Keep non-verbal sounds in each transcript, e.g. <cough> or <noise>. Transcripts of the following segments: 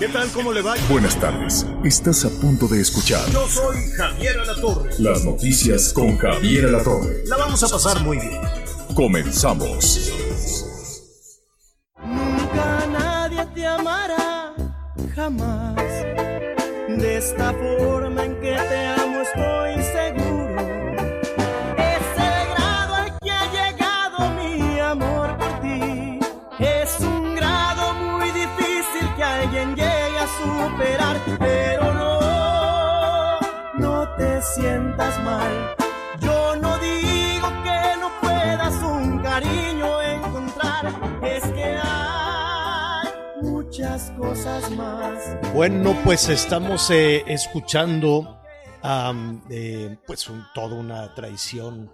¿Qué tal? ¿Cómo le va? Buenas tardes. Estás a punto de escuchar Yo soy Javier Alatorre. las noticias con Javier Alatorre. La vamos a pasar muy bien. Comenzamos. Nunca nadie te amará, jamás. De esta forma en que te Yo no digo que no puedas un cariño encontrar. Es que hay muchas cosas más. Bueno, pues estamos eh, escuchando eh, pues toda una tradición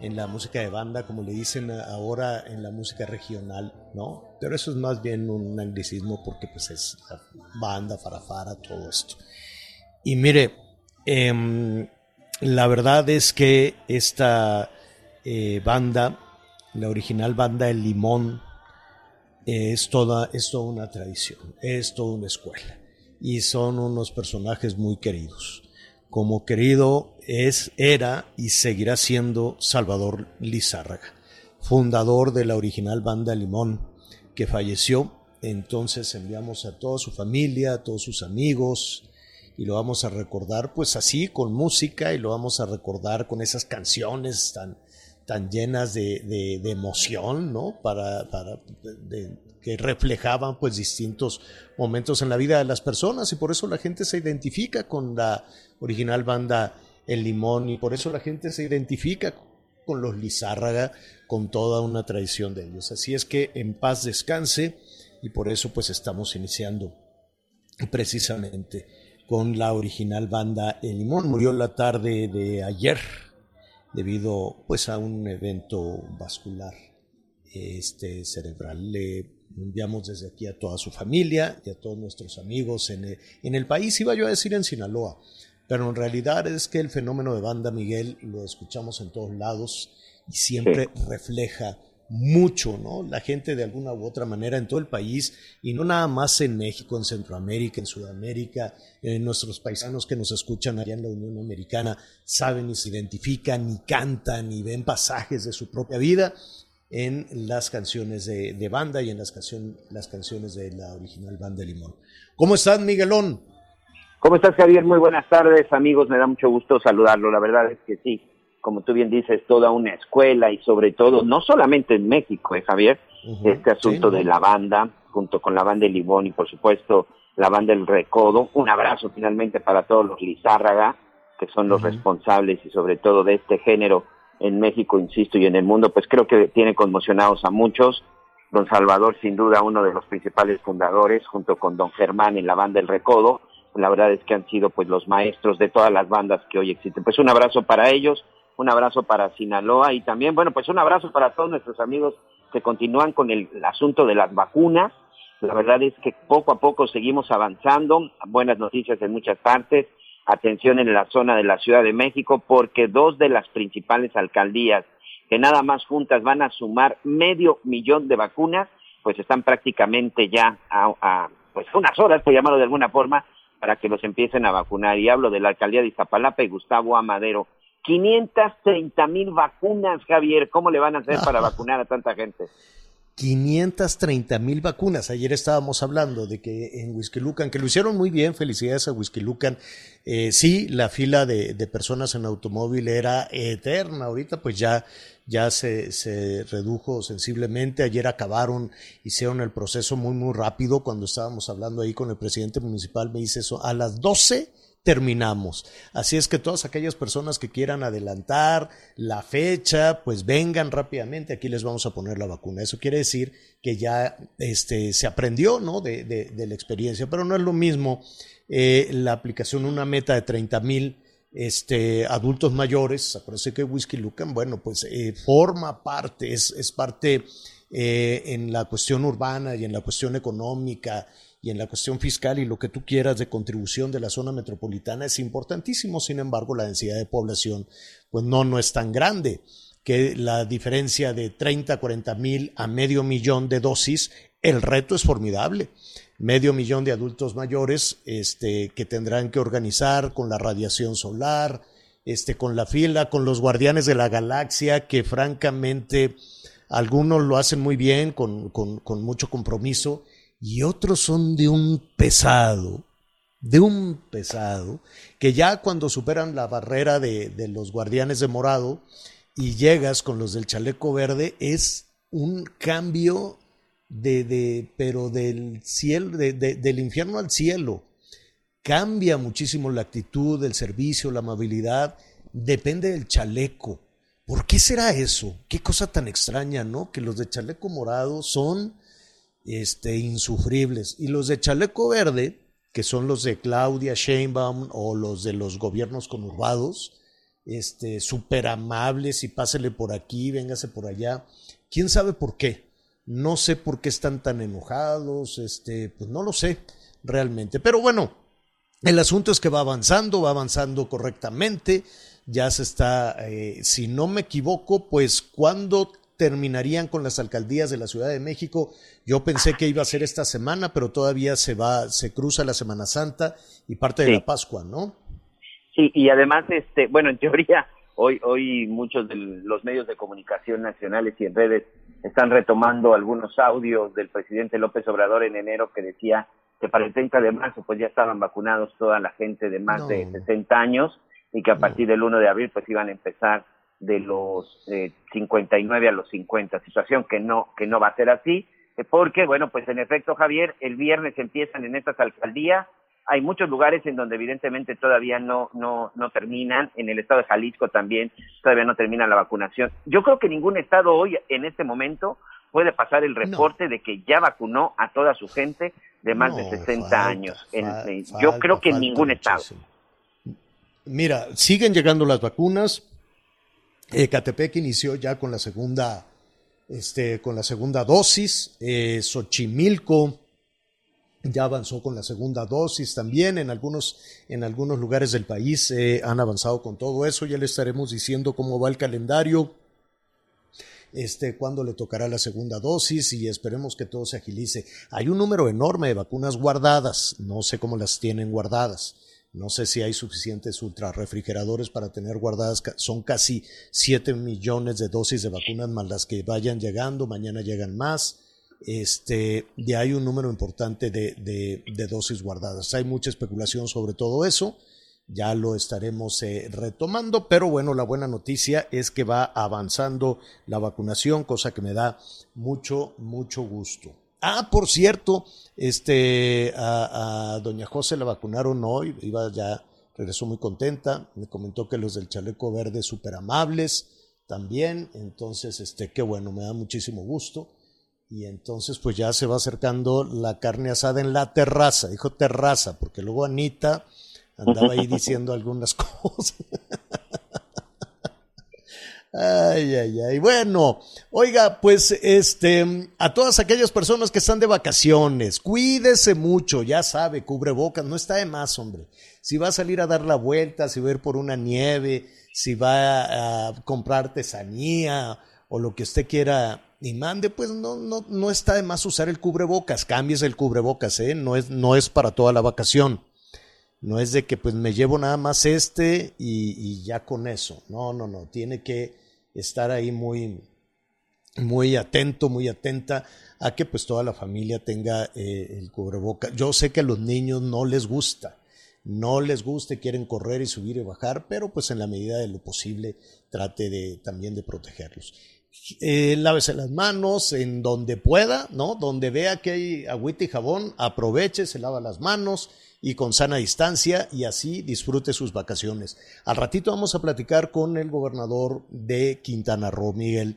en la música de banda, como le dicen ahora en la música regional, ¿no? Pero eso es más bien un anglicismo porque pues es banda, farafara, todo esto. Y mire, em, la verdad es que esta eh, banda, la original banda El Limón, es toda, es toda una tradición, es toda una escuela. Y son unos personajes muy queridos. Como querido es, era y seguirá siendo Salvador Lizárraga, fundador de la original banda Limón, que falleció. Entonces enviamos a toda su familia, a todos sus amigos, y lo vamos a recordar pues así, con música, y lo vamos a recordar con esas canciones tan, tan llenas de, de- emoción, ¿no? Para, para que reflejaban pues distintos momentos en la vida de las personas y por eso la gente se identifica con la original banda El Limón y por eso la gente se identifica con los Lizárraga, con toda una tradición de ellos. Así es que en paz descanse y por eso pues estamos iniciando precisamente con la original banda El Limón. Murió la tarde de ayer debido pues a un evento vascular este cerebral. Le enviamos desde aquí a toda su familia y a todos nuestros amigos en el, en el país, iba yo a decir en Sinaloa, pero en realidad es que el fenómeno de banda Miguel lo escuchamos en todos lados y siempre refleja mucho, ¿no? La gente de alguna u otra manera en todo el país y no nada más en México, en Centroamérica, en Sudamérica, eh, nuestros paisanos que nos escuchan allá en la Unión Americana saben y se identifican y cantan y ven pasajes de su propia vida en las canciones de, de banda y en las, canción, las canciones de la original banda Limón. ¿Cómo estás, Miguelón? ¿Cómo estás, Javier? Muy buenas tardes, amigos. Me da mucho gusto saludarlo. La verdad es que sí, como tú bien dices, toda una escuela y sobre todo, no solamente en México, ¿eh, Javier? Este asunto sí, de la banda, junto con la banda de Limón y, por supuesto, la banda El Recodo. Un abrazo finalmente para todos los Lizárraga, que son los responsables y sobre todo de este género en México, insisto, y en el mundo, pues creo que tiene conmocionados a muchos. Don Salvador, sin duda, uno de los principales fundadores, junto con Don Germán en la banda El Recodo. La verdad es que han sido pues los maestros de todas las bandas que hoy existen. Pues un abrazo para ellos, un abrazo para Sinaloa y también, bueno, pues un abrazo para todos nuestros amigos que continúan con el, asunto de las vacunas. La verdad es que poco a poco seguimos avanzando, buenas noticias en muchas partes. Atención en la zona de la Ciudad de México porque dos de las principales alcaldías que nada más juntas van a sumar medio millón de vacunas, pues están prácticamente ya a, a, pues unas horas, por llamarlo de alguna forma, para que los empiecen a vacunar. Y hablo de la alcaldía de Iztapalapa y Gustavo Amadero. 530 mil vacunas, Javier. ¿Cómo le van a hacer para vacunar a tanta gente? 530 mil vacunas. Ayer estábamos hablando de que en Whisky Lucan, que lo hicieron muy bien, felicidades a Whisky Lucan. Eh, sí, la fila de, de, personas en automóvil era eterna. Ahorita pues ya, ya se, se, redujo sensiblemente. Ayer acabaron, hicieron el proceso muy, muy rápido. Cuando estábamos hablando ahí con el presidente municipal, me dice eso, a las 12 terminamos. Así es que todas aquellas personas que quieran adelantar la fecha, pues vengan rápidamente, aquí les vamos a poner la vacuna. Eso quiere decir que ya este, se aprendió ¿no? de, de, la experiencia, pero no es lo mismo eh, la aplicación, una meta de 30 mil este, adultos mayores, acuérdense que Whisky Lucan, bueno, pues eh, forma parte, es, es parte eh, en la cuestión urbana y en la cuestión económica y en la cuestión fiscal y lo que tú quieras de contribución de la zona metropolitana es importantísimo, sin embargo la densidad de población pues no, no es tan grande, que la diferencia de 30 a 40 mil a medio millón de dosis, el reto es formidable. Medio millón de adultos mayores este, que tendrán que organizar con la radiación solar, este, con la fila, con los guardianes de la galaxia, que francamente algunos lo hacen muy bien, con, con, con mucho compromiso, y otros son de un pesado, de un pesado, que ya cuando superan la barrera de, los guardianes de morado y llegas con los del chaleco verde, es un cambio de, de pero del cielo, de, del infierno al cielo. Cambia muchísimo la actitud, el servicio, la amabilidad, depende del chaleco. ¿Por qué será eso? Qué cosa tan extraña, ¿no? Que los de chaleco morado son este, insufribles. Y los de chaleco verde, que son los de Claudia Sheinbaum o los de los gobiernos conurbados, este, súper amables y pásele por aquí, véngase por allá. ¿Quién sabe por qué? No sé por qué están tan enojados, este, pues no lo sé realmente. Pero bueno, el asunto es que va avanzando, va avanzando correctamente. Ya se está, eh, si no me equivoco, pues cuando terminarían con las alcaldías de la Ciudad de México. Yo pensé que iba a ser esta semana, pero todavía se va, se cruza la Semana Santa y parte de la Pascua, ¿no? Sí, y además, este, bueno, en teoría, hoy, hoy muchos de los medios de comunicación nacionales y en redes están retomando algunos audios del presidente López Obrador en enero que decía que para el 30 de marzo pues ya estaban vacunados toda la gente de más de 60 años y que a partir del 1 de abril pues iban a empezar de los eh, 59 a los 50, situación que no, que no va a ser así, eh, porque, bueno, pues en efecto, Javier, el viernes empiezan en estas alcaldías, hay muchos lugares en donde evidentemente todavía no, no, no terminan, en el estado de Jalisco también todavía no termina la vacunación. Yo creo que ningún estado hoy, en este momento, puede pasar el reporte de que ya vacunó a toda su gente de más de 60 años. Eh, yo creo que ningún estado. Mira, siguen llegando las vacunas, Ecatepec inició ya con la segunda, este, con la segunda dosis. Eh, Xochimilco ya avanzó con la segunda dosis también. En algunos, en algunos lugares del país eh, han avanzado con todo eso. Ya le estaremos diciendo cómo va el calendario. Este, cuándo le tocará la segunda dosis y esperemos que todo se agilice. Hay un número enorme de vacunas guardadas, no sé cómo las tienen guardadas. No sé si hay suficientes ultrarrefrigeradores para tener guardadas. Son casi 7 millones de dosis de vacunas más las que vayan llegando. Mañana llegan más. Este, ya hay un número importante de, de, dosis guardadas. Hay mucha especulación sobre todo eso. Ya lo estaremos eh, retomando, pero bueno, la buena noticia es que va avanzando la vacunación, cosa que me da mucho, mucho gusto. Ah, por cierto, este, a, doña José la vacunaron hoy, iba ya, regresó muy contenta, me comentó que los del chaleco verde súper amables también, entonces, este, qué bueno, me da muchísimo gusto. Y entonces, pues ya se va acercando la carne asada en la terraza, dijo terraza, porque luego Anita andaba ahí diciendo algunas <laughs> cosas. Ay, ay, ay. Bueno, oiga, pues este, a todas aquellas personas que están de vacaciones, cuídese mucho, ya sabe, cubre bocas, no está de más, hombre. Si va a salir a dar la vuelta, si va a ir por una nieve, si va a comprar artesanía o lo que usted quiera y mande, pues no, no, no está de más usar el cubrebocas, cambies el cubrebocas, ¿eh? No es, no es para toda la vacación. No es de que pues me llevo nada más este y ya con eso. No, no, no. Tiene que estar ahí muy, muy atento, muy atenta a que pues toda la familia tenga eh, el cubreboca. Yo sé que a los niños no les gusta, no les gusta, quieren correr y subir y bajar, pero pues en la medida de lo posible trate de también de protegerlos. eh, lávese las manos en donde pueda, ¿no? Donde vea que hay agüita y jabón, aproveche, se lava las manos y con sana distancia y así disfrute sus vacaciones. Al ratito vamos a platicar con el gobernador de Quintana Roo, Miguel,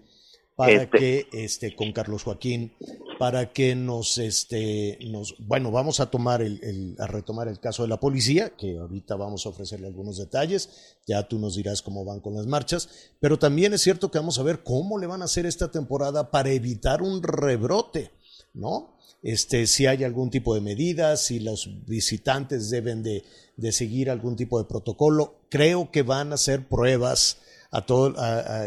para Este. que, este, con Carlos Joaquín, para que nos, este, nos, bueno, vamos a tomar el, el- a retomar el caso de la policía, que ahorita vamos a ofrecerle algunos detalles, ya tú nos dirás cómo van con las marchas, pero también es cierto que vamos a ver cómo le van a hacer esta temporada para evitar un rebrote, ¿no? Este, si hay algún tipo de medidas, si los visitantes deben de, de seguir algún tipo de protocolo. Creo que van a hacer pruebas a todo,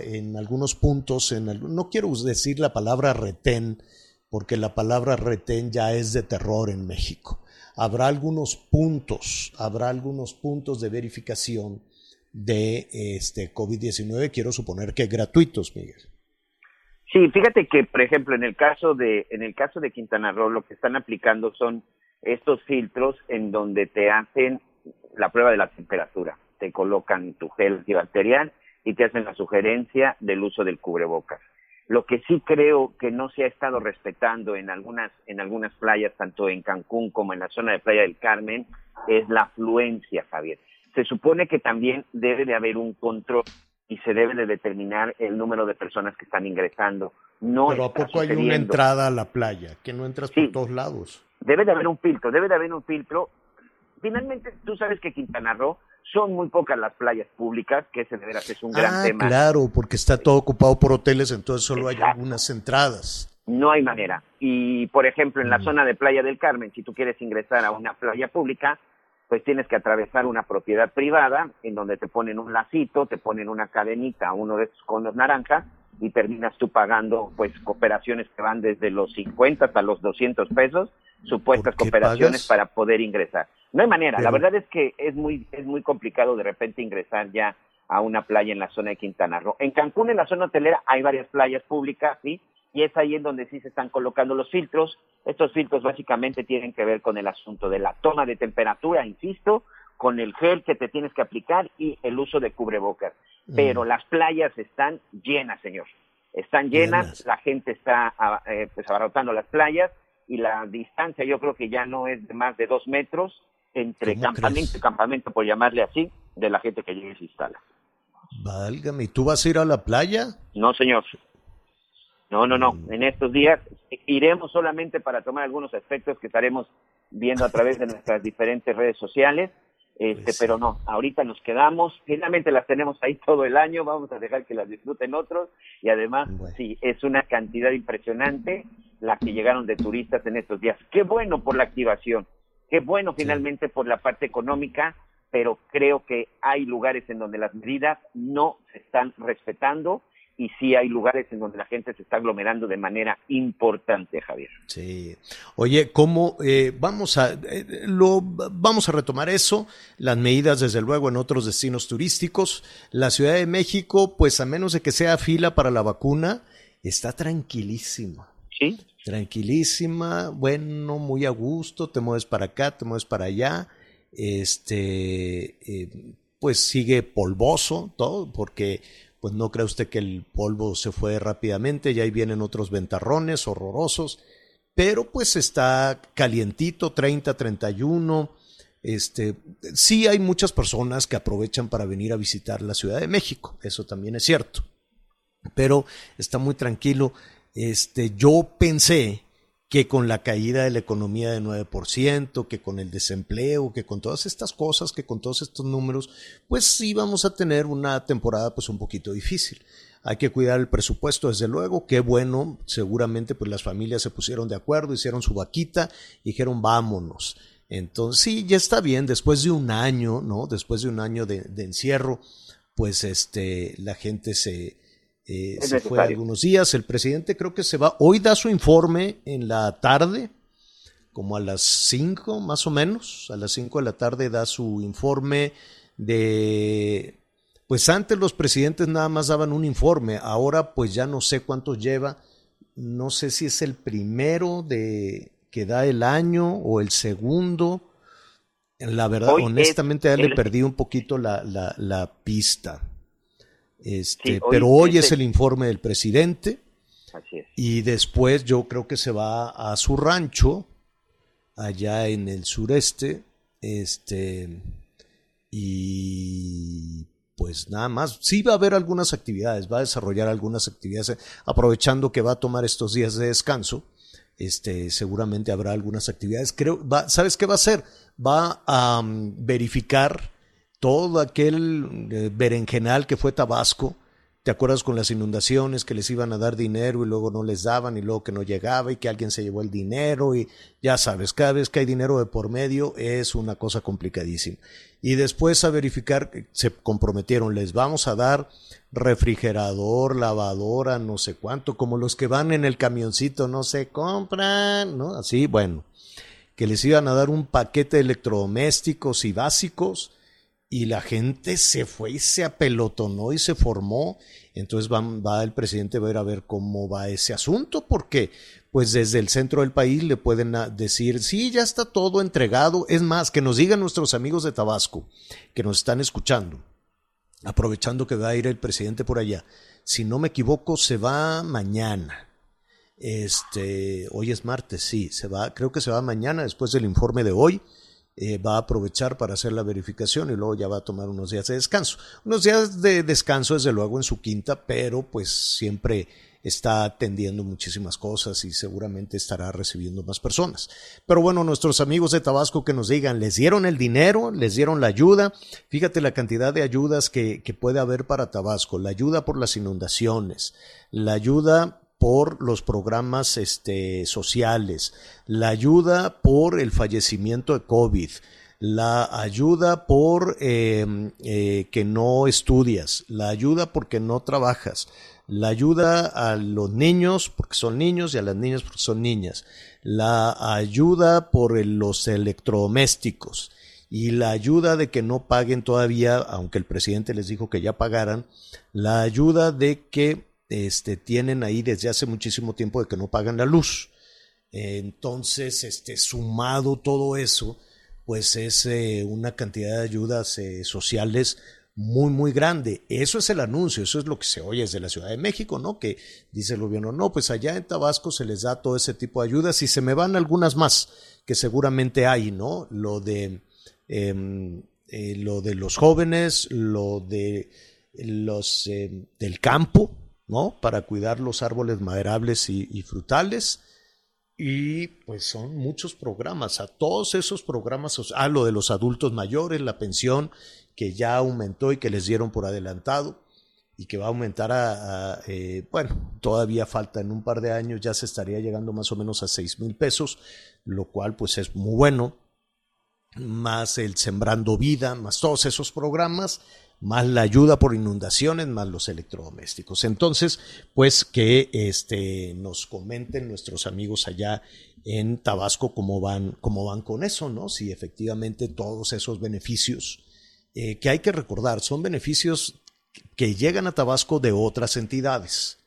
en algunos puntos. En no quiero decir la palabra retén, porque la palabra retén ya es de terror en México. Habrá algunos puntos, habrá algunos puntos de verificación de este COVID-19, quiero suponer que gratuitos, Miguel. Sí, fíjate que, por ejemplo, en el caso de en el caso de Quintana Roo, lo que están aplicando son estos filtros en donde te hacen la prueba de la temperatura, te colocan tu gel antibacterial y te hacen la sugerencia del uso del cubrebocas. Lo que sí creo que no se ha estado respetando en algunas en algunas playas, tanto en Cancún como en la zona de Playa del Carmen, es la afluencia, Javier. Se supone que también debe de haber un control y se debe de determinar el número de personas que están ingresando. No Pero ¿a poco hay una entrada a la playa? Que no entras Sí. por todos lados. Debe de haber un filtro, debe de haber un filtro. Finalmente, tú sabes que Quintana Roo son muy pocas las playas públicas, que ese de veras es un gran ah, tema. claro, porque está todo ocupado por hoteles, entonces solo hay algunas entradas. No hay manera. Y, por ejemplo, en la Mm. zona de Playa del Carmen, si tú quieres ingresar a una playa pública, pues tienes que atravesar una propiedad privada en donde te ponen un lacito, te ponen una cadenita, uno de esos conos naranjas, y terminas tú pagando, pues, cooperaciones que van desde los 50 hasta los 200 pesos, supuestas ¿Por qué cooperaciones pagas? para poder ingresar. No hay manera. La verdad es que es muy, es muy complicado de repente ingresar ya a una playa en la zona de Quintana Roo. En Cancún, en la zona hotelera, hay varias playas públicas, ¿sí? Y es ahí en donde sí se están colocando los filtros. Estos filtros básicamente tienen que ver con el asunto de la toma de temperatura, insisto, con el gel que te tienes que aplicar y el uso de cubrebocas. Pero las playas están llenas, señor. Están llenas, Llenas. la gente está eh, pues abarrotando las playas y la distancia yo creo que ya no es de más de dos metros entre ¿Cómo campamento crees? y campamento, por llamarle así, de la gente que llegue y se instala. Válgame, ¿y tú vas a ir a la playa? No, señor. No, no, no. Mm. En estos días iremos solamente para tomar algunos aspectos que estaremos viendo a través de nuestras diferentes redes sociales. Este, Pues pero no, ahorita nos quedamos, finalmente las tenemos ahí todo el año, vamos a dejar que las disfruten otros y además Bueno. sí, es una cantidad impresionante la que llegaron de turistas en estos días. Qué bueno por la activación, qué bueno finalmente por la parte económica, pero creo que hay lugares en donde las medidas no se están respetando y sí hay lugares en donde la gente se está aglomerando de manera importante, Javier. Sí. Oye, ¿cómo eh, vamos a eh, lo vamos a retomar eso? Las medidas, desde luego, en otros destinos turísticos. La Ciudad de México, pues a menos de que sea fila para la vacuna, está tranquilísima. ¿Sí? Tranquilísima, bueno, muy a gusto, te mueves para acá, te mueves para allá. Este, eh, pues sigue polvoso todo, porque pues no cree usted que el polvo se fue rápidamente, y ahí vienen otros ventarrones horrorosos, pero pues está calientito, 30, 31. Este, sí hay muchas personas que aprovechan para venir a visitar la Ciudad de México, eso también es cierto, pero está muy tranquilo. Este, yo pensé que con la caída de la economía de 9%, que con el desempleo, que con todas estas cosas, que con todos estos números, pues sí vamos a tener una temporada pues un poquito difícil. Hay que cuidar el presupuesto, desde luego, qué bueno, seguramente pues las familias se pusieron de acuerdo, hicieron su vaquita dijeron vámonos. Entonces sí, ya está bien, después de un año, ¿no? Después de un año de encierro, pues este, la gente se, eh, se fue algunos días. El presidente creo que se va. Hoy da su informe en la tarde, como a las 5 más o menos. A las 5 de la tarde da su informe de... Pues antes los presidentes nada más daban un informe, ahora pues ya no sé cuántos lleva. No sé si es el primero de que da el año o el segundo. La verdad, Hoy honestamente, ya le el- perdí un poquito la, la, la pista. Este, pero hoy es el informe del presidente. Así es. Y después yo creo que se va a su rancho, allá en el sureste, este, y pues nada más, sí va a haber algunas actividades, va a desarrollar algunas actividades, aprovechando que va a tomar estos días de descanso, este, seguramente habrá algunas actividades. Creo, va, ¿sabes qué va a hacer? Va a um, verificar todo aquel eh, berenjenal que fue Tabasco, ¿Te acuerdas con las inundaciones que les iban a dar dinero y luego no les daban y luego que no llegaba y que alguien se llevó el dinero y ya sabes, cada vez que hay dinero de por medio es una cosa complicadísima. Y después a verificar, se comprometieron, les vamos a dar refrigerador, lavadora, no sé cuánto, como los que van en el camioncito, no se compran, ¿no? Así, bueno, que les iban a dar un paquete de electrodomésticos y básicos y la gente se fue y se apelotonó y se formó. Entonces va, el presidente a a ver cómo va ese asunto, porque pues desde el centro del país le pueden decir, sí, ya está todo entregado. Es más, que nos digan nuestros amigos de Tabasco, que nos están escuchando, aprovechando que va a ir el presidente por allá. Si no me equivoco, se va mañana. Este, hoy es martes, sí, se va, creo que se va mañana después del informe de hoy eh, va a aprovechar para hacer la verificación y luego ya va a tomar unos días de descanso. Unos días de descanso, desde luego, en su quinta, pero pues siempre está atendiendo muchísimas cosas y seguramente estará recibiendo más personas. Pero bueno, nuestros amigos de Tabasco que nos digan, ¿les dieron el dinero? ¿Les dieron la ayuda? Fíjate la cantidad de ayudas que, que puede haber para Tabasco, la ayuda por las inundaciones, la ayuda por los programas este, sociales, la ayuda por el fallecimiento de COVID, la ayuda por em, eh, que no estudias, la ayuda porque no trabajas, la ayuda a los niños porque son niños y a las niñas porque son niñas, la ayuda por los electrodomésticos y la ayuda de que no paguen todavía, aunque el presidente les dijo que ya pagaran, la ayuda de que este, tienen ahí desde hace muchísimo tiempo de que no pagan la luz. entonces, este, sumado todo eso, pues es eh, una cantidad de ayudas eh, sociales muy, muy grande. Eso es el anuncio, eso es lo que se oye desde la Ciudad de México, ¿no? Que dice el gobierno, no, pues allá en Tabasco se les da todo ese tipo de ayudas y se me van algunas más que seguramente hay, ¿no? Lo de, em, eh, lo de los jóvenes, lo de los em, del campo, ¿no? Para cuidar los árboles maderables y, frutales. Y pues son muchos programas, a todos esos programas, a lo de los adultos mayores, la pensión que ya aumentó y que les dieron por adelantado y que va a aumentar a, eh, bueno, todavía falta en un par de años, ya se estaría llegando más o menos a seis mil pesos, lo cual pues es muy bueno, más el Sembrando Vida, más todos esos programas, más la ayuda por inundaciones, más los electrodomésticos. Entonces, pues que este, nos comenten nuestros amigos allá en Tabasco cómo van, cómo van con eso, ¿no? Si efectivamente todos esos beneficios eh, que hay que recordar son beneficios que llegan a Tabasco de otras entidades.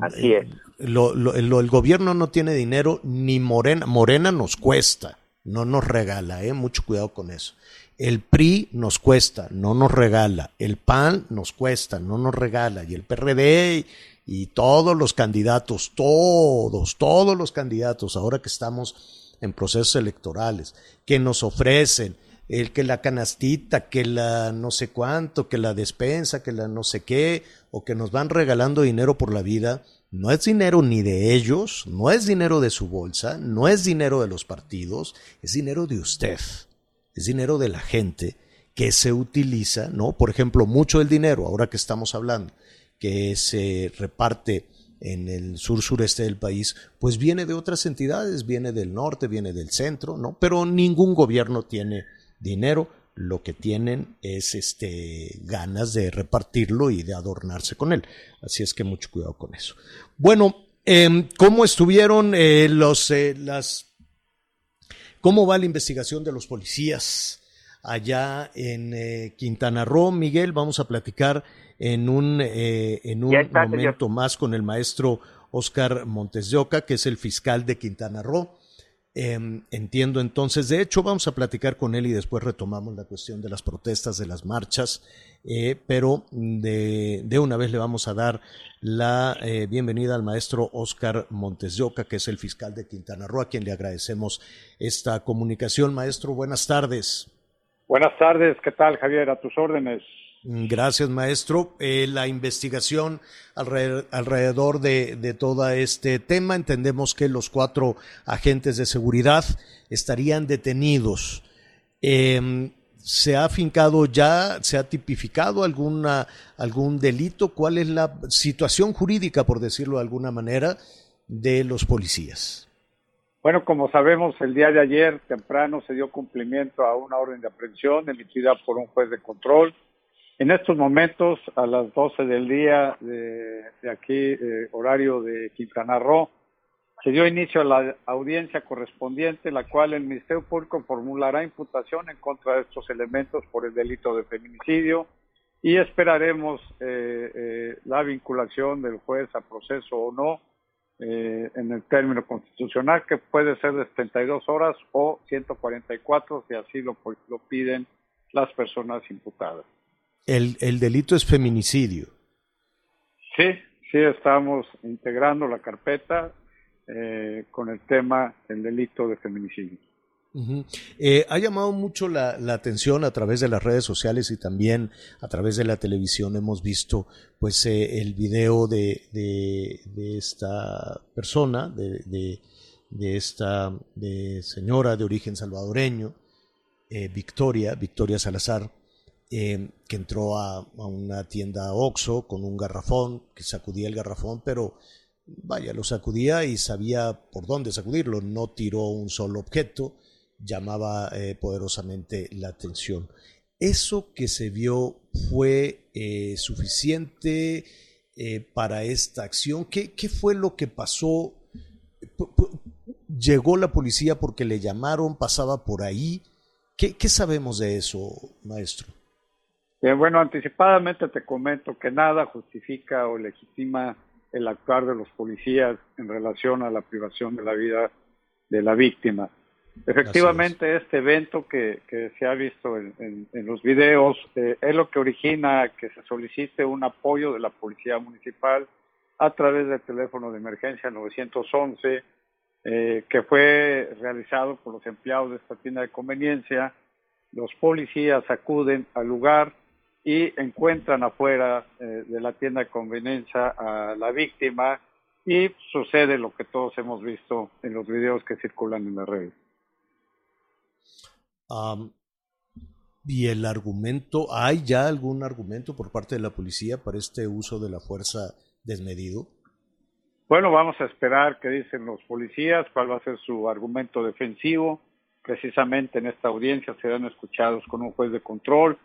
Así es. el gobierno no tiene dinero, ni Morena, Morena nos cuesta, no nos regala, ¿eh? mucho cuidado con eso. El PRI nos cuesta, no nos regala. El PAN nos cuesta, no nos regala. Y el PRD y todos los candidatos, todos, todos los candidatos, ahora que estamos en procesos electorales, que nos ofrecen el que la canastita, que la no sé cuánto, que la despensa, que la no sé qué, o que nos van regalando dinero por la vida, no es dinero ni de ellos, no es dinero de su bolsa, no es dinero de los partidos, es dinero de usted es dinero de la gente que se utiliza, ¿no? Por ejemplo, mucho del dinero, ahora que estamos hablando, que se reparte en el sur sureste del país, pues viene de otras entidades, viene del norte, viene del centro, ¿no? Pero ningún gobierno tiene dinero, lo que tienen es este ganas de repartirlo y de adornarse con él. Así es que mucho cuidado con eso. Bueno, eh, ¿cómo estuvieron eh, los eh, las ¿Cómo va la investigación de los policías allá en eh, Quintana Roo? Miguel, vamos a platicar en un, eh, en un momento más con el maestro Oscar Montes de Oca, que es el fiscal de Quintana Roo. Em, entiendo entonces, de hecho vamos a platicar con él y después retomamos la cuestión de las protestas, de las marchas, eh, pero de, de, una vez le vamos a dar la eh, bienvenida al maestro Oscar Montes que es el fiscal de Quintana Roo, a quien le agradecemos esta comunicación. Maestro, buenas tardes. Buenas tardes, ¿qué tal Javier? A tus órdenes. Gracias, maestro. Eh, la investigación alrededor, de, todo este tema, entendemos que los cuatro agentes de seguridad estarían detenidos. Em, ¿Se ha fincado ya, se ha tipificado alguna, algún delito? ¿Cuál es la situación jurídica, por decirlo de alguna manera, de los policías? Bueno, como sabemos, el día de ayer temprano se dio cumplimiento a una orden de aprehensión emitida por un juez de control en estos momentos, a las 12 del día de, aquí, eh, horario de Quintana Roo, se dio inicio a la audiencia correspondiente, la cual el Ministerio Público formulará imputación en contra de estos elementos por el delito de feminicidio y esperaremos eh, eh, la vinculación del juez a proceso o no en el término constitucional, que puede ser de 72 horas o 144 si así lo piden las personas imputadas el, el delito es feminicidio. Sí, sí, estamos integrando la carpeta eh, con el tema del delito de feminicidio. Eh, ha llamado mucho la, la, atención a través de las redes sociales y también a través de la televisión hemos visto pues eh, el video de, de, de, esta persona, de, de esta señora de origen salvadoreño, Victoria, Victoria Salazar, eh, que entró a, una tienda Oxxo con un garrafón, que sacudía el garrafón, pero vaya, lo sacudía y sabía por dónde sacudirlo, no tiró un solo objeto, llamaba eh, poderosamente la atención. ¿Eso que se vio fue eh, suficiente para esta acción? ¿Qué, ¿Qué, fue lo que pasó? ¿Llegó la policía porque le llamaron? ¿Pasaba por ahí? ¿Qué, qué sabemos de eso, maestro? Bien, bueno, anticipadamente te comento que nada justifica o legitima el actuar de los policías en relación a la privación de la vida de la víctima. Efectivamente, este evento que, que, se ha visto en, en, los videos eh, es lo que origina que se solicite un apoyo de la Policía Municipal a través del teléfono de emergencia 911, eh, que fue realizado por los empleados de esta tienda de conveniencia. Los policías acuden al lugar, y encuentran afuera eh, de la tienda de conveniencia a la víctima y sucede lo que todos hemos visto en los videos que circulan en las redes. ¿Y el argumento, hay ya algún argumento por parte de la policía para este uso de la fuerza desmedido? Bueno, vamos a esperar qué dicen los policías, cuál va a ser su argumento defensivo. Precisamente en esta audiencia serán escuchados con un juez de control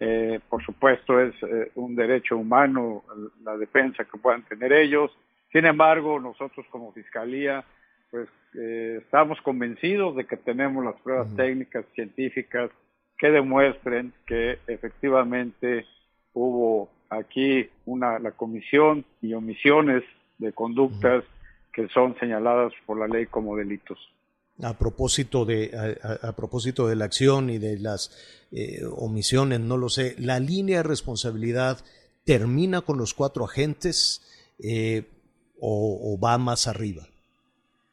eh, por supuesto, es eh, un derecho humano la defensa que puedan tener ellos. Sin embargo, nosotros como Fiscalía, pues eh, estamos convencidos de que tenemos las pruebas técnicas, científicas, que demuestren que efectivamente hubo aquí una la comisión y omisiones de conductas que son señaladas por la ley como delitos a propósito de a, propósito de la acción y de las eh, omisiones, no lo sé, la línea de responsabilidad termina con los cuatro agentes eh, o, va más arriba.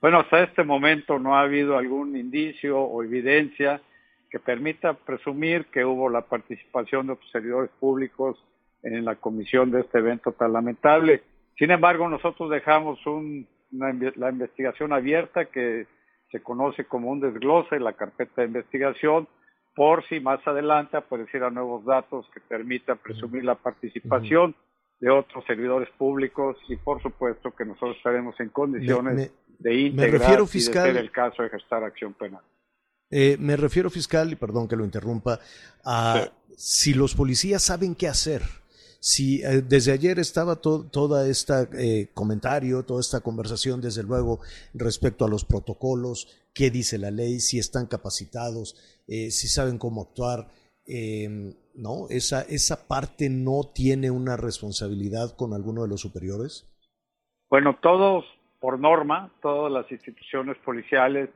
Bueno, hasta este momento no ha habido algún indicio o evidencia que permita presumir que hubo la participación de servidores públicos en la comisión de este evento tan lamentable. Sin embargo, nosotros dejamos la investigación abierta que se conoce como un desglose en la carpeta de investigación por si más adelante aparecieran nuevos datos que permitan presumir la participación de otros servidores públicos y por supuesto que nosotros estaremos en condiciones de integrar fiscal, y de el caso de gestar acción penal. Eh, me refiero fiscal, y perdón que lo interrumpa, a si los policías saben qué hacer si eh, desde ayer estaba todo toda esta eh, comentario, toda esta conversación, desde luego, respecto a los protocolos, qué dice la ley, si están capacitados, eh, si saben cómo actuar, em, ¿no? Esa, esa parte no tiene una responsabilidad con alguno de los superiores. Bueno, todos, por norma, todas las instituciones policiales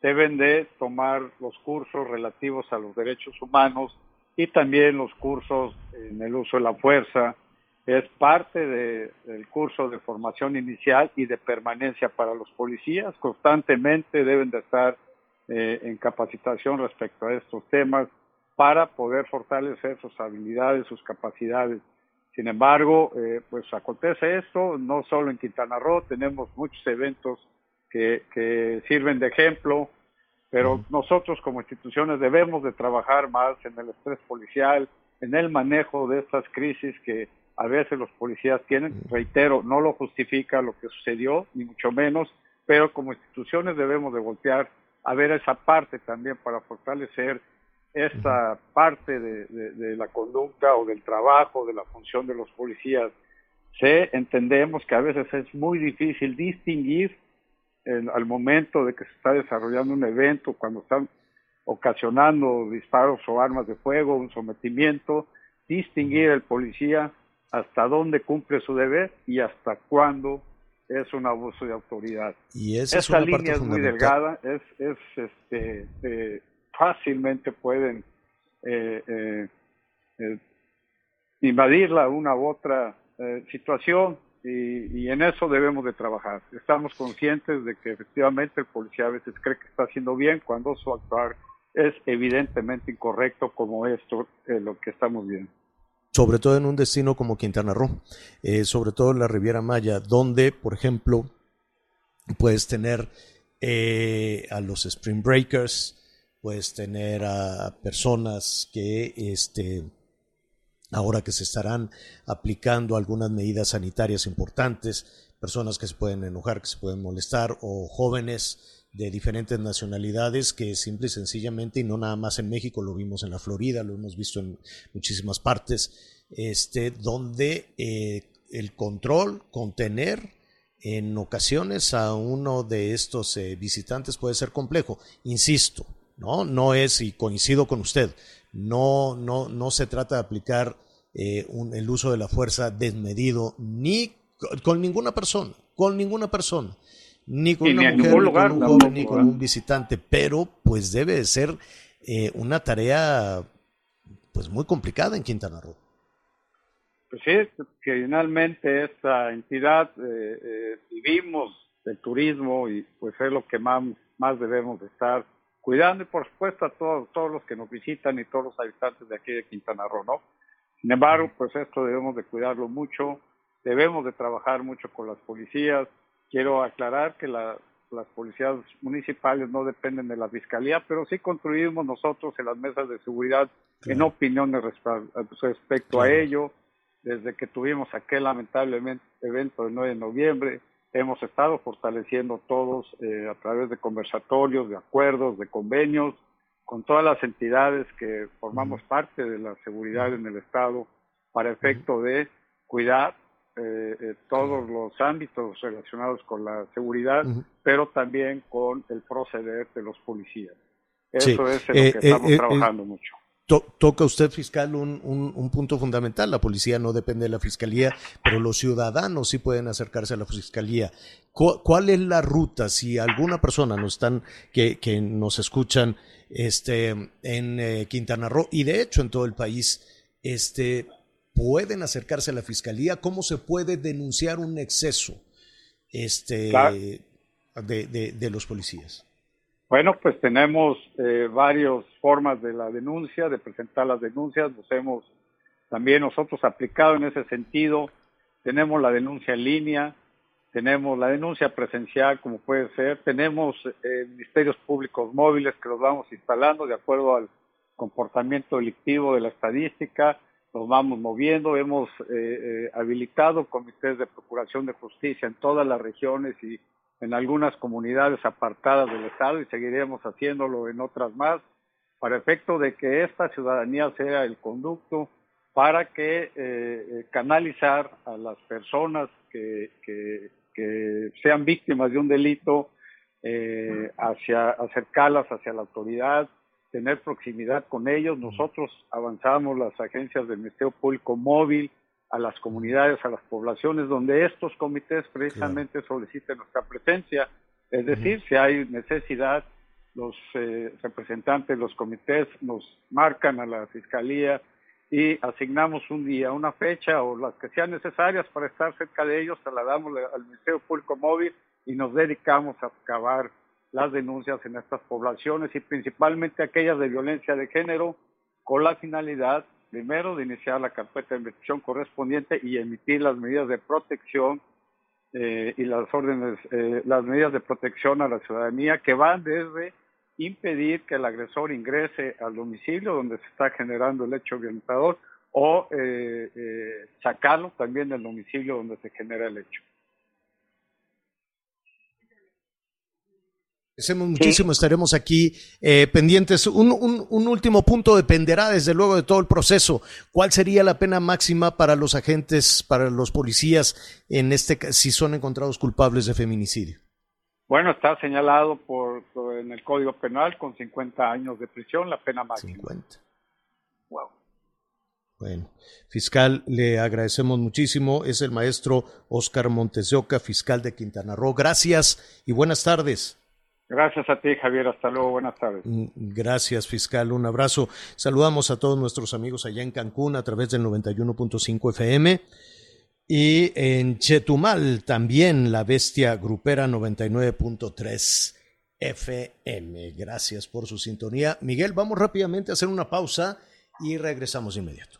deben de tomar los cursos relativos a los derechos humanos y también los cursos en el uso de la fuerza. Es parte del curso de formación inicial y de permanencia para los policías. Constantemente deben de estar eh, en capacitación respecto a estos temas para poder fortalecer sus habilidades, sus capacidades. Sin embargo, eh, pues acontece esto, no solo en Quintana Roo, tenemos muchos eventos que sirven de ejemplo, pero nosotros como instituciones debemos de trabajar más en el estrés policial, en el manejo de estas crisis que a veces los policías tienen. Reitero, no lo justifica lo que sucedió, ni mucho menos, pero como instituciones debemos de voltear a ver esa parte también para fortalecer esta parte de, la conducta o del trabajo, de la función de los policías. Sé, entendemos que a veces es muy difícil distinguir al momento de que se está desarrollando un evento, cuando están ocasionando disparos o armas de fuego, un sometimiento, distinguir el policía hasta dónde cumple su deber y hasta cuándo es un abuso de autoridad. Y esa, es línea es muy delgada, es, es este, eh, fácilmente pueden eh, eh, eh, invadirla una u otra situación y, en eso debemos de trabajar. Estamos conscientes de que efectivamente el policía a veces cree que está haciendo bien cuando su actuar es evidentemente incorrecto como esto, lo que estamos viendo. Sobre todo en un destino como Quintana Roo, sobre todo en la Riviera Maya, donde, por ejemplo, puedes tener a los Spring Breakers, puedes tener a personas que este, ahora que se estarán aplicando algunas medidas sanitarias importantes, personas que se pueden enojar, que se pueden molestar, o jóvenes de diferentes nacionalidades que simple y sencillamente, y no nada más en México, lo vimos en la Florida, lo hemos visto en muchísimas partes, este, donde eh, el control, contener en ocasiones a uno de estos eh, visitantes puede ser complejo. Insisto, ¿no? No es, y coincido con usted, no, no, no se trata de aplicar eh, el uso de la fuerza desmedido ni con, ninguna persona, con ninguna persona, ni con una mujer, ni con un joven, ni con un visitante, pero pues debe de ser eh, una tarea pues muy complicada en Quintana Roo. Pues sí, que finalmente esta entidad eh, vivimos del turismo y pues es lo que más, más debemos de estar cuidando y por supuesto a todos, todos los que nos visitan y todos los habitantes de aquí de Quintana Roo, ¿no? Sin embargo, pues esto debemos de cuidarlo mucho, debemos de trabajar mucho con las policías. Quiero aclarar que las policías municipales no dependen de la fiscalía, pero sí construimos nosotros en las mesas de seguridad en opiniones respecto a ello. Desde que tuvimos aquel lamentable evento del 9 de noviembre, hemos estado fortaleciendo todos eh, a través de conversatorios, de acuerdos, de convenios, con todas las entidades que formamos parte de la seguridad en el Estado para efecto de cuidar eh, eh, todos los ámbitos relacionados con la seguridad, pero también con el proceder de los policías. Eso es en lo que estamos trabajando mucho toca usted, fiscal, un, un, punto fundamental. La policía no depende de la fiscalía, pero los ciudadanos sí pueden acercarse a la fiscalía. ¿Cuál, es la ruta? Si alguna persona nos están, que, que nos escuchan este, en eh, Quintana Roo y de hecho en todo el país, este, pueden acercarse a la fiscalía. ¿Cómo se puede denunciar un exceso este, de, de los policías? Bueno, pues tenemos eh, varias formas de la denuncia, de presentar las denuncias. Nos hemos también nosotros aplicado en ese sentido. Tenemos la denuncia en línea, tenemos la denuncia presencial, como puede ser. Tenemos eh, ministerios públicos móviles que los vamos instalando de acuerdo al comportamiento delictivo de la estadística. Los vamos moviendo. Hemos eh, eh habilitado comités de procuración de justicia en todas las regiones y en algunas comunidades apartadas del Estado y seguiremos haciéndolo en otras más, para efecto de que esta ciudadanía sea el conducto para que eh, eh, canalizar a las personas que, que, sean víctimas de un delito eh, hacia acercarlas hacia la autoridad, tener proximidad con ellos. Nosotros avanzamos las agencias del Ministerio Público Móvil, a las comunidades, a las poblaciones, donde estos comités precisamente soliciten nuestra presencia. Es decir, si hay necesidad los eh, representantes, los comités nos marcan a la fiscalía y asignamos un día, una fecha o las que sean necesarias para estar cerca de ellos, trasladamos al Ministerio Público Móvil y nos dedicamos a acabar las denuncias en estas poblaciones y principalmente aquellas de violencia de género con la finalidad primero de iniciar la carpeta de investigación correspondiente y emitir las medidas de protección eh, y las órdenes, eh, las medidas de protección a la ciudadanía que van desde impedir que el agresor ingrese al domicilio donde se está generando el hecho violentador o eh, sacarlo también del domicilio donde se genera el hecho. Agradecemos muchísimo, estaremos aquí eh, pendientes. Un, un, último punto dependerá, desde luego, de todo el proceso. ¿Cuál sería la pena máxima para los agentes, para los policías, en este si son encontrados culpables de feminicidio? Bueno, está señalado por, en el Código Penal con 50 años de prisión, la pena máxima. 50. Wow. Bueno, fiscal, le agradecemos muchísimo. Es el maestro Oscar Montes fiscal de Quintana Roo. Gracias y buenas tardes. Gracias a ti, Javier. Hasta luego. Buenas tardes. Mm, gracias, fiscal. Un abrazo. Saludamos a todos nuestros amigos allá en Cancún a través del 91.5 FM. Y en Chetumal también la bestia grupera 99.3 FM. Gracias por su sintonía. Miguel, vamos rápidamente a hacer una pausa y regresamos de inmediato.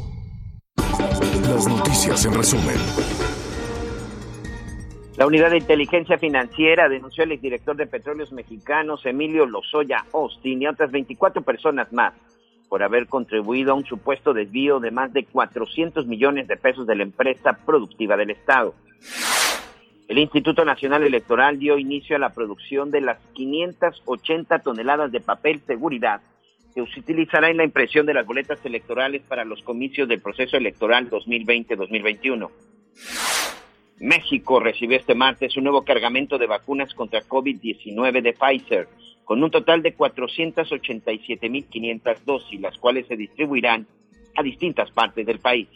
Las noticias en resumen. La unidad de inteligencia financiera denunció al exdirector de Petróleos Mexicanos, Emilio Lozoya Austin, y otras 24 personas más por haber contribuido a un supuesto desvío de más de 400 millones de pesos de la empresa productiva del Estado. El Instituto Nacional Electoral dio inicio a la producción de las 580 toneladas de papel seguridad se utilizará en la impresión de las boletas electorales para los comicios del proceso electoral 2020-2021. México recibió este martes un nuevo cargamento de vacunas contra COVID-19 de Pfizer, con un total de 487.500 dosis, las cuales se distribuirán a distintas partes del país.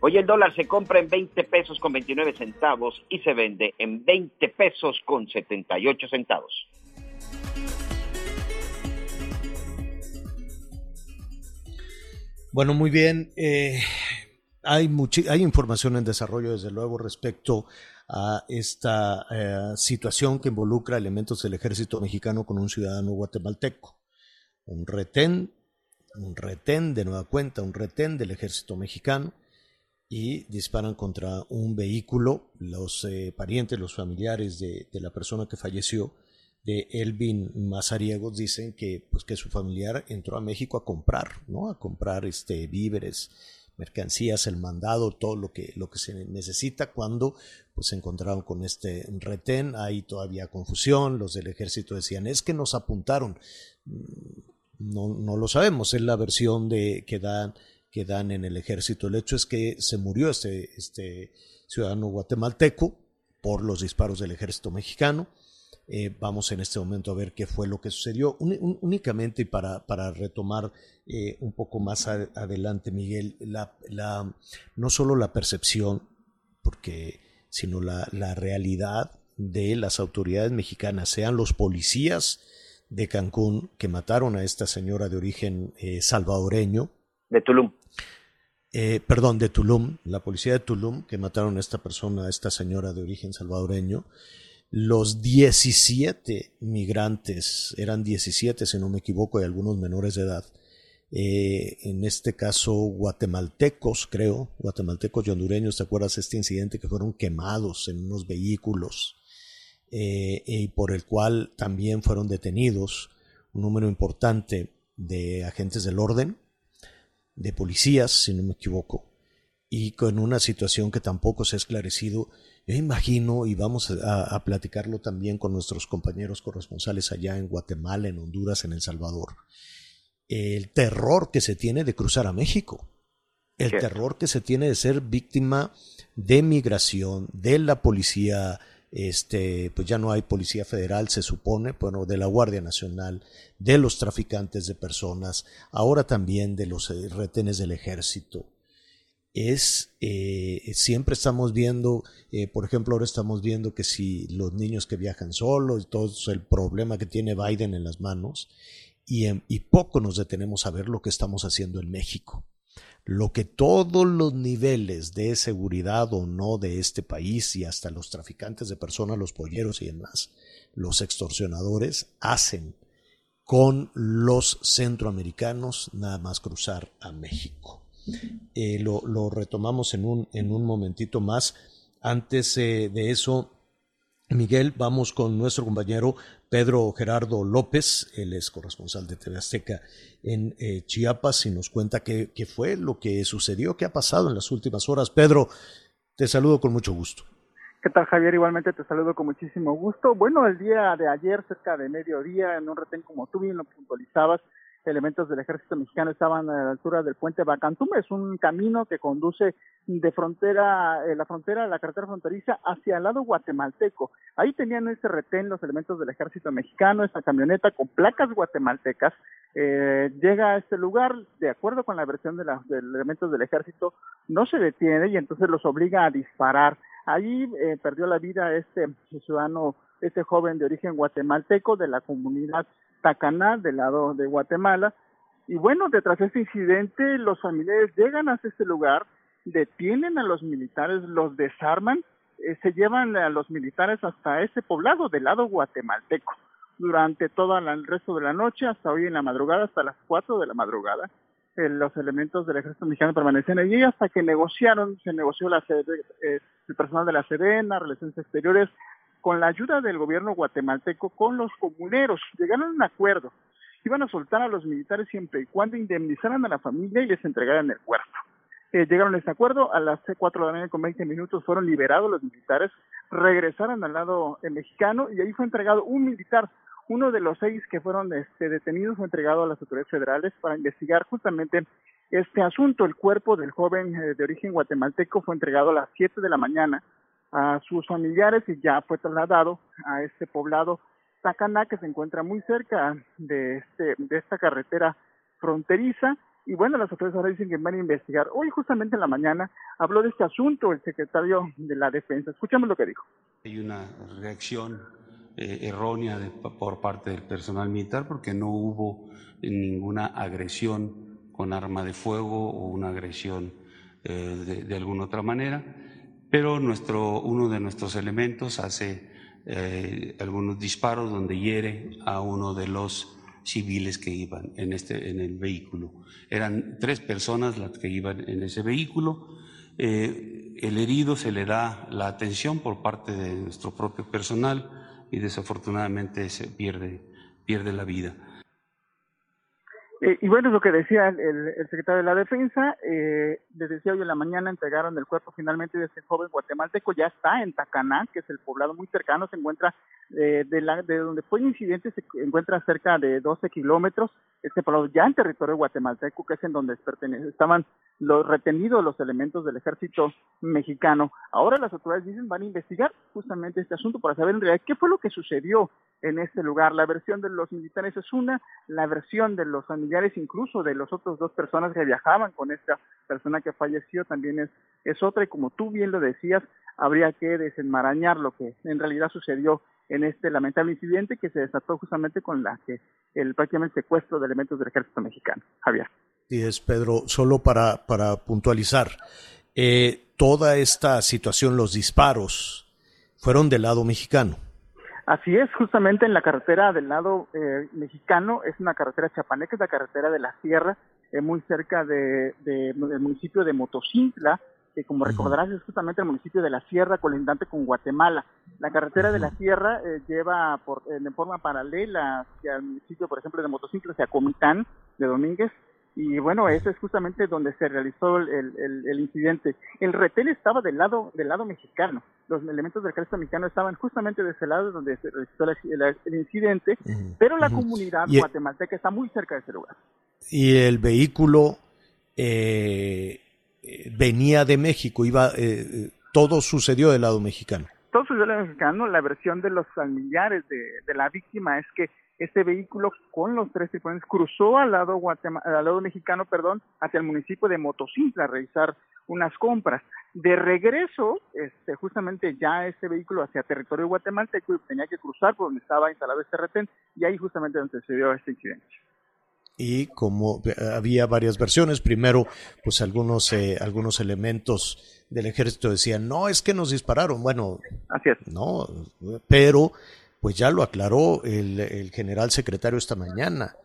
Hoy el dólar se compra en 20 pesos con 29 centavos y se vende en 20 pesos con 78 centavos. Bueno, muy bien. Eh, hay, hay información en desarrollo, desde luego, respecto a esta eh, situación que involucra elementos del ejército mexicano con un ciudadano guatemalteco. Un retén, un retén de nueva cuenta, un retén del ejército mexicano y disparan contra un vehículo. Los eh, parientes, los familiares de, de, la persona que falleció, de Elvin Mazariegos, dicen que, pues, que su familiar entró a México a comprar, ¿no? A comprar este, víveres, mercancías, el mandado, todo lo que, lo que se necesita cuando pues se encontraron con este retén. Hay todavía confusión, los del ejército decían, es que nos apuntaron. Mm, no, no lo sabemos, es la versión de, que, dan, que dan en el ejército. El hecho es que se murió este, este ciudadano guatemalteco por los disparos del ejército mexicano. Eh, vamos en este momento a ver qué fue lo que sucedió. únicamente para, para retomar eh, un poco más adelante, Miguel, la, la, no solo la percepción, porque, sino la, la, realidad de las autoridades mexicanas, sean los policías de Cancún que mataron a esta señora de origen eh, salvadoreño. De Tulum. perdón, de Tulum, la policía de Tulum que mataron a esta persona, a esta señora de origen salvadoreño, los 17 migrantes, eran 17 si no me equivoco, y algunos menores de edad, eh, en este caso guatemaltecos, creo, guatemaltecos y hondureños, ¿te acuerdas este incidente que fueron quemados en unos vehículos eh, y por el cual también fueron detenidos un número importante de agentes del orden, de policías, si no me equivoco, y con una situación que tampoco se ha esclarecido. Yo imagino, y vamos a, platicarlo también con nuestros compañeros corresponsales allá en Guatemala, en Honduras, en El Salvador, el terror que se tiene de cruzar a México, el terror que se tiene de ser víctima de migración, de la policía, este, pues ya no hay policía federal, se supone, bueno, de la Guardia Nacional, de los traficantes de personas, ahora también de los eh, retenes del ejército es, eh, siempre estamos viendo, eh, por ejemplo, ahora estamos viendo que si los niños que viajan solos, todo el problema que tiene Biden en las manos, y, y poco nos detenemos a ver lo que estamos haciendo en México. Lo que todos los niveles de seguridad o no de este país y hasta los traficantes de personas, los polleros y demás, los extorsionadores hacen con los centroamericanos nada más cruzar a México. Eh, lo, retomamos en un, en un momentito más. Antes eh, de eso, Miguel, vamos con nuestro compañero Pedro Gerardo López, él es corresponsal de TV Azteca en eh, Chiapas y nos cuenta qué, qué fue lo que sucedió, qué ha pasado en las últimas horas. Pedro, te saludo con mucho gusto. ¿Qué tal, Javier? Igualmente te saludo con muchísimo gusto. Bueno, el día de ayer, cerca de mediodía, en un retén como tú bien lo puntualizabas, elementos del ejército mexicano estaban a la altura del puente Bacantum. Es un camino que conduce de frontera, eh, la frontera, la carretera fronteriza hacia el lado guatemalteco. Ahí tenían ese retén los elementos del ejército mexicano, esta camioneta con placas guatemaltecas. Eh, llega a este lugar, de acuerdo con la versión de, los elementos del ejército, no se detiene y entonces los obliga a disparar. Allí eh, perdió la vida este ciudadano, este joven de origen guatemalteco de la comunidad Tacaná, del lado de Guatemala. Y bueno, detrás de este incidente, los familiares llegan hasta este lugar, detienen a los militares, los desarman, eh, se llevan a los militares hasta ese poblado del lado guatemalteco durante todo el resto de la noche, hasta hoy en la madrugada, hasta las 4 de la madrugada. Eh, los elementos del ejército mexicano permanecen allí hasta que negociaron, se negoció la, eh, el personal de la Sedena, Relaciones Exteriores, con la ayuda del gobierno guatemalteco con los comuneros. Llegaron a un acuerdo. Iban a soltar a los militares siempre y cuando indemnizaran a la familia y les entregaran el cuerpo. Eh, llegaron a este acuerdo, a las 4 de la mañana con 20 minutos fueron liberados los militares, regresaron al lado eh, mexicano y ahí fue entregado un militar. Uno de los seis que fueron este, detenidos fue entregado a las autoridades federales para investigar justamente este asunto. El cuerpo del joven eh, de origen guatemalteco fue entregado a las 7 de la mañana a sus familiares y ya fue trasladado a este poblado Tacaná que se encuentra muy cerca de este de esta carretera fronteriza. Y bueno las autoridades ahora dicen que van a investigar. Hoy justamente en la mañana habló de este asunto el secretario de la defensa. Escuchamos lo que dijo. Hay una reacción eh, errónea por parte del personal militar porque no hubo ninguna agresión con arma de fuego o una agresión eh, de alguna otra manera pero nuestro, uno de nuestros elementos hace eh, algunos disparos donde hiere a uno de los civiles que iban en, este, en el vehículo. Eran tres personas las que iban en ese vehículo. Eh, el herido se le da la atención por parte de nuestro propio personal y desafortunadamente se pierde, pierde la vida. Eh, y bueno, es lo que decía el, secretario de la Defensa, eh, les decía hoy en la mañana entregaron el cuerpo finalmente de este joven guatemalteco, ya está en Tacaná, que es el poblado muy cercano, se encuentra eh, de, la, de donde fue el incidente, se encuentra cerca de 12 kilómetros, este poblado ya en territorio guatemalteco, que es en donde estaban los retenidos los elementos del ejército mexicano. Ahora las autoridades dicen van a investigar justamente este asunto para saber en realidad qué fue lo que sucedió en este lugar. La versión de los militares es una, la versión de los familiares incluso de los otros dos personas que viajaban con esta persona que falleció también es, es otra y como tú bien lo decías, habría que desenmarañar lo que en realidad sucedió en este lamentable incidente que se desató justamente con la que el prácticamente secuestro de elementos del ejército mexicano. Javier. Sí, es Pedro, solo para, para puntualizar, eh, toda esta situación, los disparos, fueron del lado mexicano. Así es, justamente en la carretera del lado eh, mexicano, es una carretera chapaneca, es la carretera de la sierra, eh, muy cerca de, del municipio de Motocintla, que como recordarás es justamente el municipio de la sierra colindante con Guatemala. La carretera de la sierra eh, lleva por, en forma paralela hacia el municipio, por ejemplo, de Motocintla, hacia Comitán de Domínguez, y bueno, ese es justamente donde se realizó el, el, incidente. El retén estaba del lado del lado mexicano. Los elementos del ejército mexicano estaban justamente de ese lado donde se realizó el, incidente, pero la comunidad guatemalteca está muy cerca de ese lugar. Y el vehículo eh, venía de México, iba, eh, todo sucedió del lado mexicano. Todo sucedió del lado mexicano. La versión de los familiares de, de la víctima es que este vehículo con los tres tripulantes cruzó al lado, al lado mexicano perdón, hacia el municipio de Motocintla a realizar unas compras. De regreso, este, justamente ya este vehículo hacia territorio guatemalteco tenía que cruzar por donde estaba instalado este retén y ahí justamente donde se dio este incidente y como había varias versiones, primero pues algunos eh, algunos elementos del ejército decían, "No, es que nos dispararon." Bueno, Así es. no, pero pues ya lo aclaró el, general secretario esta mañana,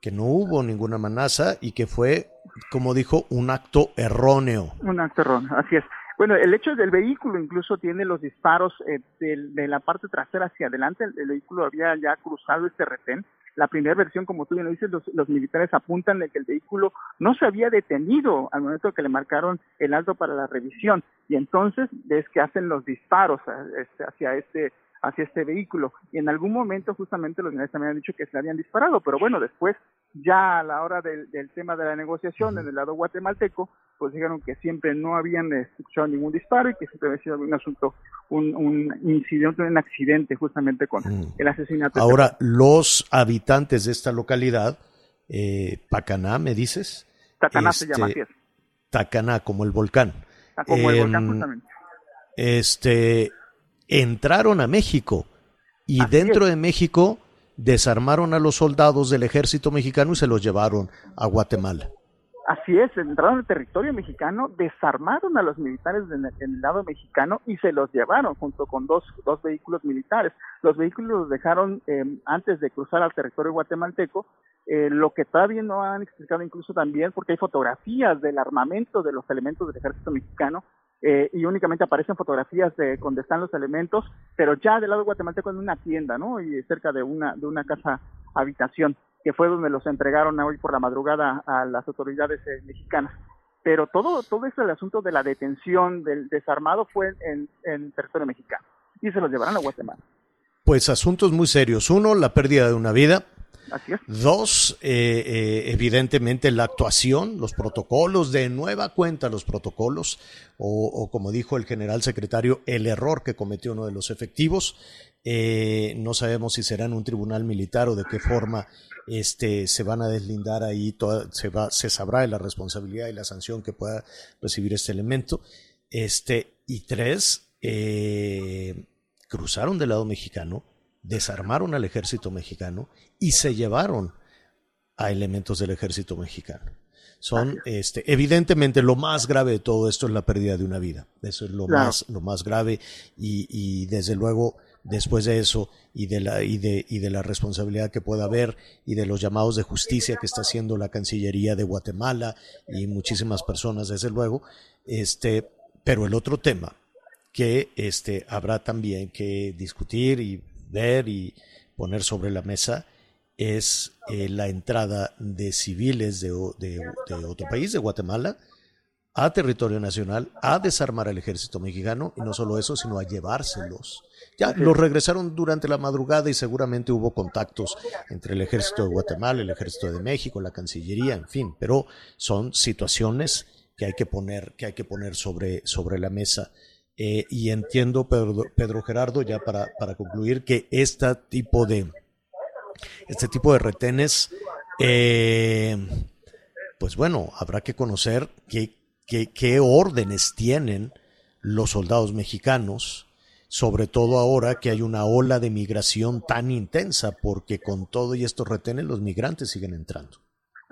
que no hubo ninguna amenaza y que fue, como dijo, un acto erróneo. Un acto erróneo, así es. Bueno, el hecho del vehículo incluso tiene los disparos eh, de, la parte trasera hacia adelante. El, vehículo había ya cruzado este retén. La primera versión, como tú bien lo dices, los, militares apuntan de que el vehículo no se había detenido al momento que le marcaron el alto para la revisión. Y entonces es que hacen los disparos este, hacia este hacia este vehículo. Y en algún momento justamente los militares también han dicho que se le habían disparado, pero bueno, después ya a la hora del, tema de la negociación en el lado guatemalteco, pues dijeron que siempre no habían escuchado ningún disparo y que siempre había sido un asunto, un, incidente, un accidente justamente con el asesinato. Ahora, los habitantes de esta localidad, eh, Pacaná, ¿me dices? Tacaná se llama, este, así es. Tacaná, como el volcán. Ah, como el volcán, em, justamente. Este, entraron a México y dentro de México desarmaron a los soldados del ejército mexicano y se los llevaron a Guatemala. Así es, entraron al territorio mexicano, desarmaron a los militares en el, lado mexicano y se los llevaron junto con dos, dos vehículos militares. Los vehículos los dejaron em, antes de cruzar al territorio guatemalteco, eh, lo que todavía no han explicado incluso también porque hay fotografías del armamento de los elementos del ejército mexicano eh, y únicamente aparecen fotografías de donde están los elementos, pero ya del lado guatemalteco en una tienda, ¿no? Y cerca de una, de una casa habitación, que fue donde los entregaron hoy por la madrugada a las autoridades eh, mexicanas. Pero todo, todo eso, el asunto de la detención del desarmado fue en, en territorio mexicano y se los llevaron a Guatemala. Pues asuntos muy serios. Uno, la pérdida de una vida. Dos, eh, eh, evidentemente la actuación, los protocolos, de nueva cuenta los protocolos, o, como dijo el general secretario, el error que cometió uno de los efectivos. Eh, no sabemos si será en un tribunal militar o de qué forma este, se van a deslindar ahí, se, va, se sabrá de la responsabilidad y la sanción que pueda recibir este elemento. Este, y tres, cruzaron del lado mexicano desarmaron al ejército mexicano y se llevaron a elementos del ejército mexicano. Son, este, evidentemente, lo más grave de todo esto es la pérdida de una vida. Eso es lo más, lo más grave y, desde luego, después de eso y de la, y de, y de la responsabilidad que pueda haber y de los llamados de justicia que está haciendo la Cancillería de Guatemala y muchísimas personas, desde luego, este, pero el otro tema que este, habrá también que discutir y ver y poner sobre la mesa es eh, la entrada de civiles de, otro país, de Guatemala, a territorio nacional, a desarmar al ejército mexicano, y no solo eso, sino a llevárselos. Ya los regresaron durante la madrugada y seguramente hubo contactos entre el ejército de Guatemala, el ejército de México, la Cancillería, en fin, pero son situaciones que hay que poner, que hay que poner sobre, sobre la mesa. Eh, y entiendo, Pedro, Gerardo, ya para, para, concluir, que este tipo de, este tipo de retenes, eh, pues bueno, habrá que conocer qué, qué, qué órdenes tienen los soldados mexicanos, sobre todo ahora que hay una ola de migración tan intensa, porque con todo y estos retenes los migrantes siguen entrando.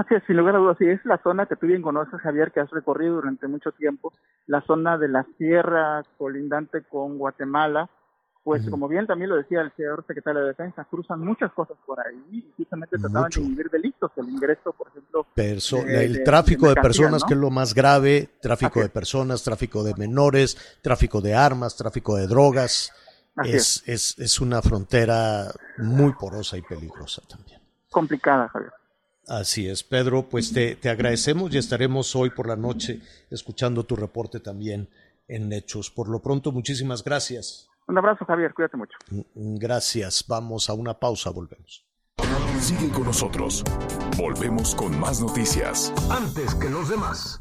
Así es, sin lugar a dudas, sí, es la zona que tú bien conoces, Javier, que has recorrido durante mucho tiempo, la zona de la sierra colindante con Guatemala, pues como bien también lo decía el señor secretario de Defensa, cruzan muchas cosas por ahí y justamente trataban de inhibir delitos, el ingreso, por ejemplo. el tráfico de, personas, que es lo más grave, tráfico de personas, tráfico de menores, tráfico de armas, tráfico de drogas. Es, es, es una frontera muy porosa y peligrosa también. Complicada, Javier. Así es, Pedro, pues te, te agradecemos y estaremos hoy por la noche escuchando tu reporte también en Hechos. Por lo pronto, muchísimas gracias. Un abrazo, Javier, cuídate mucho. Gracias, vamos a una pausa, volvemos. Sigue con nosotros. Volvemos con más noticias. Antes que los demás.